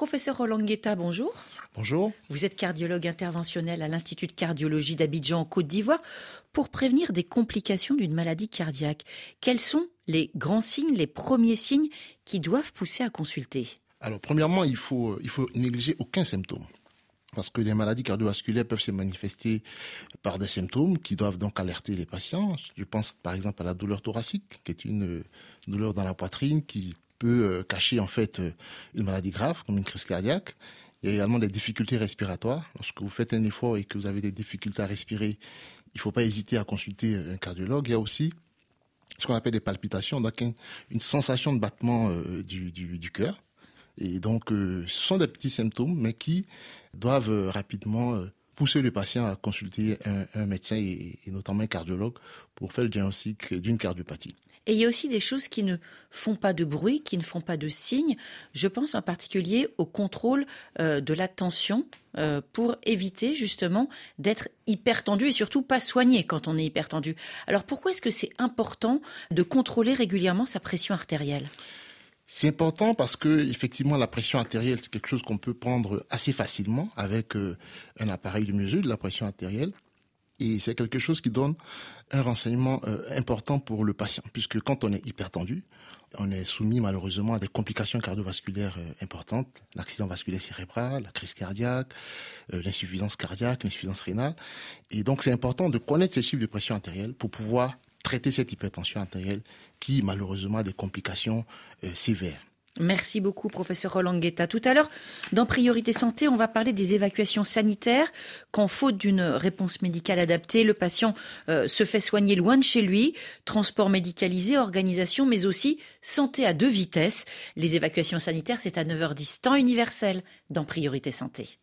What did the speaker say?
Professeur Roland Guetta, bonjour. Bonjour. Vous êtes cardiologue interventionnel à l'Institut de cardiologie d'Abidjan en Côte d'Ivoire. Pour prévenir des complications d'une maladie cardiaque, quels sont les grands signes, les premiers signes qui doivent pousser à consulter? Alors, premièrement, il faut, il faut négliger aucun symptôme. Parce que les maladies cardiovasculaires peuvent se manifester par des symptômes qui doivent donc alerter les patients. Je pense par exemple à la douleur thoracique, qui est une douleur dans la poitrine qui peut euh, cacher en fait euh, une maladie grave comme une crise cardiaque. Il y a également des difficultés respiratoires. Lorsque vous faites un effort et que vous avez des difficultés à respirer, il ne faut pas hésiter à consulter un cardiologue. Il y a aussi ce qu'on appelle des palpitations, donc une sensation de battement euh, du, du, du cœur. Et donc, ce sont des petits symptômes, mais qui doivent rapidement pousser le patient à consulter un, médecin et, notamment un cardiologue pour faire le diagnostic d'une cardiopathie. Et il y a aussi des choses qui ne font pas de bruit, qui ne font pas de signe. Je pense en particulier au contrôle euh, de la tension euh, pour éviter justement d'être hyper tendu et surtout pas soigné quand on est hyper tendu. Alors pourquoi est-ce que c'est important de contrôler régulièrement sa pression artérielle? C'est important parce que effectivement la pression artérielle c'est quelque chose qu'on peut prendre assez facilement avec euh, un appareil de mesure de la pression artérielle. Et c'est quelque chose qui donne un renseignement euh, important pour le patient. Puisque quand on est hypertendu on est soumis malheureusement à des complications cardiovasculaires euh, importantes. L'accident vasculaire cérébral la crise cardiaque l'insuffisance cardiaque l'insuffisance rénale. Et donc c'est important de connaître ces chiffres de pression artérielle pour pouvoir traiter cette hypertension artérielle qui malheureusement a des complications euh, sévères. Merci beaucoup, professeur Roland Guetta. Tout à l'heure, dans Priorité Santé, on va parler des évacuations sanitaires. Quand, faute d'une réponse médicale adaptée, le patient euh, se fait soigner loin de chez lui, transport médicalisé, organisation, mais aussi santé à deux vitesses. Les évacuations sanitaires, c'est à 9h10, temps universel, dans Priorité Santé.